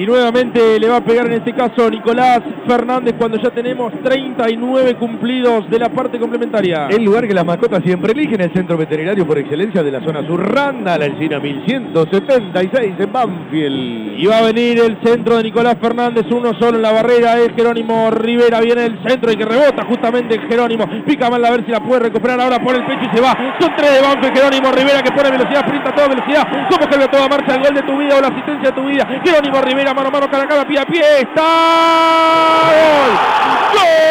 Y nuevamente le va a pegar en este caso Nicolás Fernández cuando ya tenemos 39 cumplidos de la parte complementaria. El lugar que las mascotas siempre eligen, el centro veterinario por excelencia de la zona sur, Randa, la Encina 1176 en Banfield. Y va a venir el centro de Nicolás Fernández, uno solo en la barrera, es Jerónimo Rivera, viene el centro y que rebota justamente Jerónimo. Pica mal a ver si la puede recuperar ahora por el pecho y se va. Son tres de Banfield, Jerónimo Rivera que pone velocidad, sprinta a toda velocidad. Como que a toda marcha el gol de tu vida o la asistencia de tu vida. Jerónimo Rivera mano a mano, cara a cara, pie a pie. Está. ¡Gol!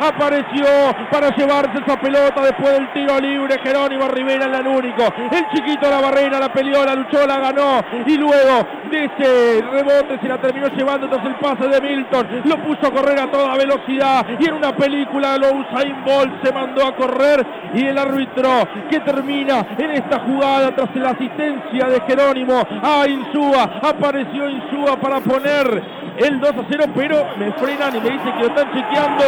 Apareció para llevarse esa pelota después del tiro libre. Jerónimo Rivera en el único. El chiquito la barrera, la peleó, la luchó, la ganó. Y luego de ese rebote se la terminó llevando tras el pase de Milton. Lo puso a correr a toda velocidad. Y en una película lo Usain Bolt se mandó a correr. Y el árbitro que termina en esta jugada tras la asistencia de Jerónimo a Insúa. Apareció Insúa para poner el 2 a 0, pero me frenan y me dicen que lo están chequeando.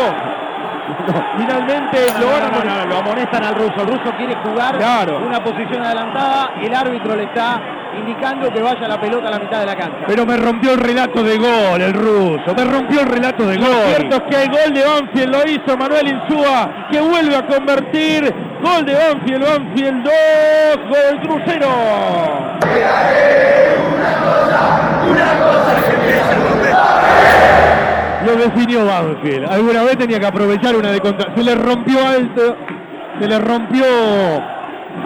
Finalmente lo, lo amonestan al ruso. El ruso quiere jugar una posición adelantada. El árbitro le está indicando que vaya la pelota a la mitad de la cancha. Pero me rompió el relato de gol el ruso. Me rompió el relato de gol. Lo cierto es que el gol de Banfield lo hizo Manuel Insúa, que vuelve a convertir. Gol de Banfield, Banfield 2, gol del crucero. Una cosa, una cosa lo definió Banfield. Alguna vez tenía que aprovechar una de contra. Se le rompió alto, se le rompió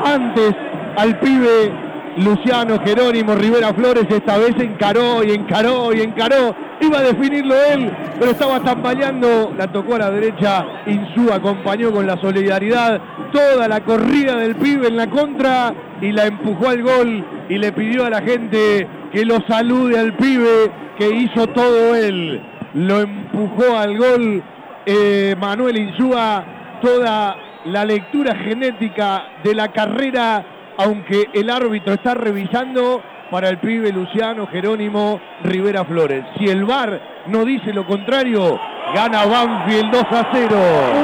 antes al pibe Luciano Jerónimo Rivera Flores. Esta vez encaró y encaró y encaró. Iba a definirlo él, pero estaba tambaleando. La tocó a la derecha. Insú acompañó con la solidaridad toda la corrida del pibe en la contra y la empujó al gol y le pidió a la gente que lo salude al pibe que hizo todo él lo empujó al gol eh, Manuel Insúa, toda la lectura genética de la carrera, aunque el árbitro está revisando para el pibe Luciano Jerónimo Rivera Flores. Si el VAR no dice lo contrario, gana Banfield 2 a 0.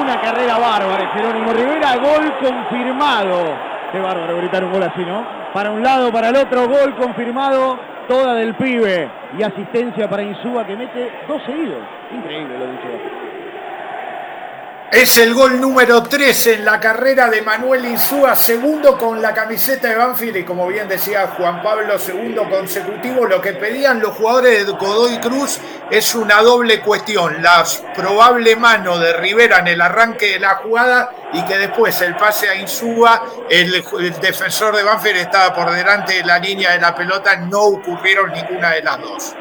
Una carrera bárbara, Jerónimo Rivera, gol confirmado. Qué bárbaro gritar un gol así, ¿no? Para un lado, para el otro, gol confirmado toda del pibe y asistencia para Insúa que mete dos seguidos. Increíble lo dicho. Es el gol número 13 en la carrera de Manuel Insúa, segundo con la camiseta de Banfield y como bien decía Juan Pablo, segundo consecutivo. Lo que pedían los jugadores de Godoy Cruz es una doble cuestión, la probable mano de Rivera en el arranque de la jugada y que después el pase a Insúa, el, el defensor de Banfield estaba por delante de la línea de la pelota, no ocurrieron ninguna de las dos.